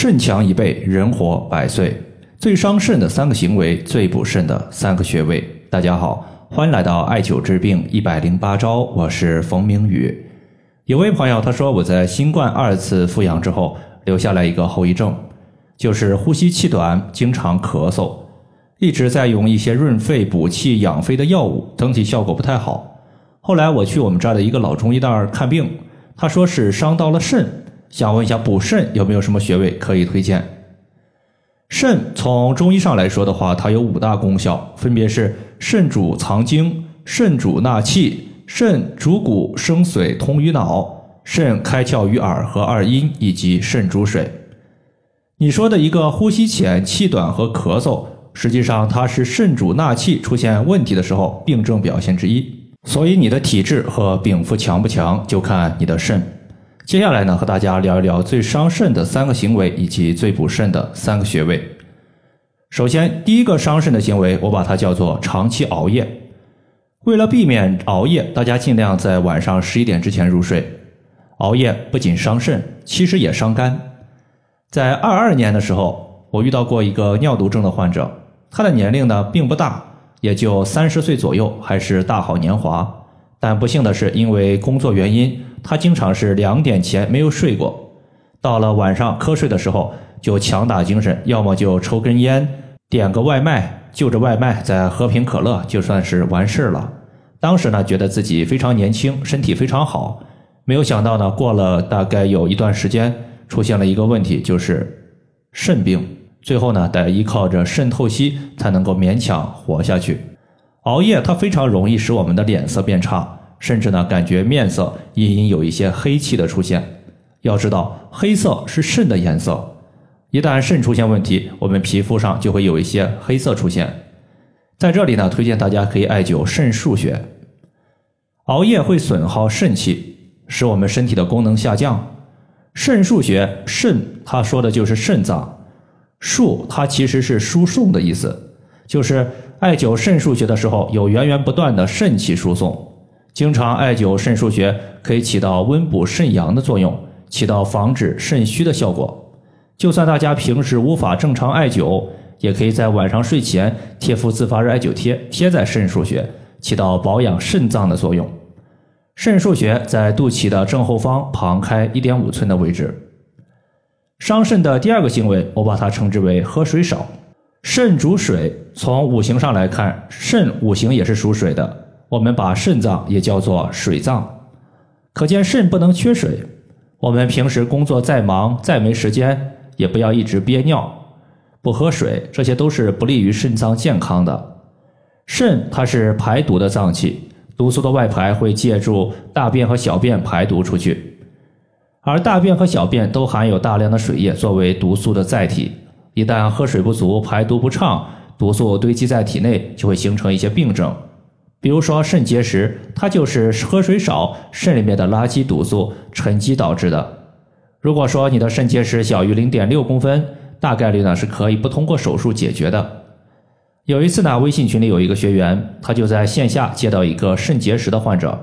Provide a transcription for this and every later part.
肾强一倍，人活百岁。最伤肾的三个行为，最补肾的三个穴位。大家好，欢迎来到艾灸治病一百零八招，我是冯明宇。有位朋友他说，我在新冠二次复阳之后，留下来一个后遗症，就是呼吸气短，经常咳嗽，一直在用一些润肺补气养肺的药物，整体效果不太好。后来我去我们这儿的一个老中医那儿看病，他说是伤到了肾。想问一下，补肾有没有什么穴位可以推荐？肾从中医上来说的话，它有五大功效，分别是肾主藏精，肾主纳气，肾主骨生髓通于脑，肾开窍于耳和二阴，以及肾主水。你说的一个呼吸浅、气短和咳嗽，实际上它是肾主纳气出现问题的时候病症表现之一。所以你的体质和禀赋强不强，就看你的肾。接下来呢，和大家聊一聊最伤肾的三个行为，以及最补肾的三个穴位。首先，第一个伤肾的行为，我把它叫做长期熬夜。为了避免熬夜，大家尽量在晚上十一点之前入睡。熬夜不仅伤肾，其实也伤肝。在二二年的时候，我遇到过一个尿毒症的患者，他的年龄呢并不大，也就三十岁左右，还是大好年华。但不幸的是，因为工作原因。他经常是两点前没有睡过，到了晚上瞌睡的时候就强打精神，要么就抽根烟，点个外卖，就着外卖再喝瓶可乐，就算是完事了。当时呢，觉得自己非常年轻，身体非常好，没有想到呢，过了大概有一段时间，出现了一个问题，就是肾病。最后呢，得依靠着肾透析才能够勉强活下去。熬夜它非常容易使我们的脸色变差。甚至呢，感觉面色隐隐有一些黑气的出现。要知道，黑色是肾的颜色，一旦肾出现问题，我们皮肤上就会有一些黑色出现。在这里呢，推荐大家可以艾灸肾腧穴。熬夜会损耗肾气，使我们身体的功能下降。肾腧穴，肾它说的就是肾脏，腧它其实是输送的意思，就是艾灸肾腧穴的时候，有源源不断的肾气输送。经常艾灸肾腧穴可以起到温补肾阳的作用，起到防止肾虚的效果。就算大家平时无法正常艾灸，也可以在晚上睡前贴敷自发热艾灸贴，贴在肾腧穴，起到保养肾脏的作用。肾腧穴在肚脐的正后方旁开一点五寸的位置。伤肾的第二个行为，我把它称之为喝水少。肾主水，从五行上来看，肾五行也是属水的。我们把肾脏也叫做水脏，可见肾不能缺水。我们平时工作再忙再没时间，也不要一直憋尿、不喝水，这些都是不利于肾脏健康的。肾它是排毒的脏器，毒素的外排会借助大便和小便排毒出去，而大便和小便都含有大量的水液作为毒素的载体。一旦喝水不足、排毒不畅，毒素堆积在体内，就会形成一些病症。比如说肾结石，它就是喝水少，肾里面的垃圾毒素沉积导致的。如果说你的肾结石小于零点六公分，大概率呢是可以不通过手术解决的。有一次呢，微信群里有一个学员，他就在线下接到一个肾结石的患者，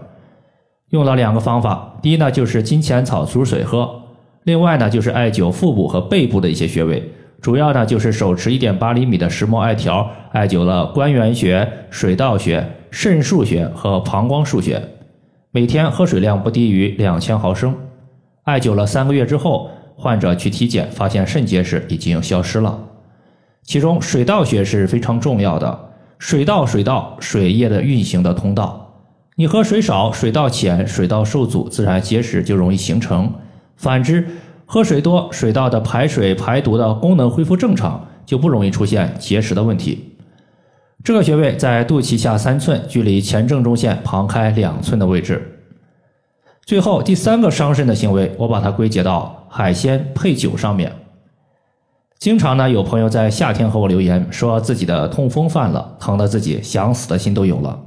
用了两个方法，第一呢就是金钱草煮水喝，另外呢就是艾灸腹部和背部的一些穴位。主要呢就是手持一点八厘米的石墨艾条，艾灸了关元穴、水道穴、肾腧穴和膀胱腧穴，每天喝水量不低于两千毫升。艾灸了三个月之后，患者去体检，发现肾结石已经消失了。其中水道穴是非常重要的，水道水道水液的运行的通道，你喝水少，水道浅，水道受阻，自然结石就容易形成。反之，喝水多，水道的排水排毒的功能恢复正常，就不容易出现结石的问题。这个穴位在肚脐下三寸，距离前正中线旁开两寸的位置。最后第三个伤肾的行为，我把它归结到海鲜配酒上面。经常呢，有朋友在夏天和我留言，说自己的痛风犯了，疼得自己想死的心都有了。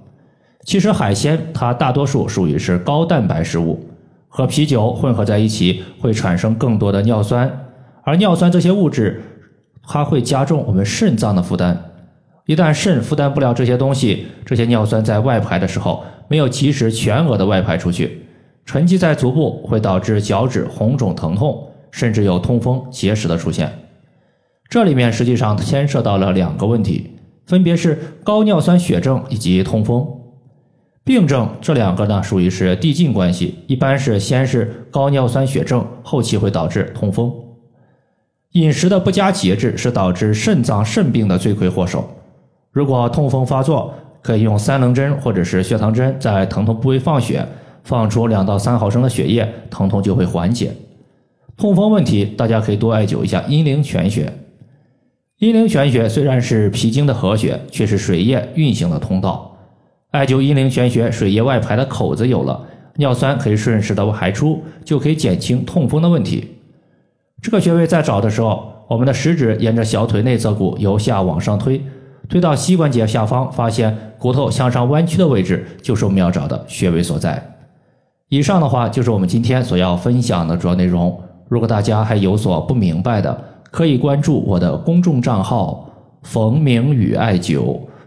其实海鲜它大多数属于是高蛋白食物。和啤酒混合在一起会产生更多的尿酸，而尿酸这些物质，它会加重我们肾脏的负担。一旦肾负担不了这些东西，这些尿酸在外排的时候没有及时全额的外排出去，沉积在足部会导致脚趾红肿疼痛，甚至有痛风、结石的出现。这里面实际上牵涉到了两个问题，分别是高尿酸血症以及痛风。病症这两个呢，属于是递进关系，一般是先是高尿酸血症，后期会导致痛风。饮食的不佳节制是导致肾脏肾病的罪魁祸首。如果痛风发作，可以用三棱针或者是血糖针在疼痛部位放血，放出两到三毫升的血液，疼痛就会缓解。痛风问题，大家可以多艾灸一下阴陵泉穴。阴陵泉穴虽然是脾经的合穴，却是水液运行的通道。艾灸阴陵泉穴，水液外排的口子有了，尿酸可以顺势的排出，就可以减轻痛风的问题。这个穴位在找的时候，我们的食指沿着小腿内侧骨由下往上推，推到膝关节下方，发现骨头向上弯曲的位置，就是我们要找的穴位所在。以上的话就是我们今天所要分享的主要内容。如果大家还有所不明白的，可以关注我的公众账号“冯明宇艾灸”，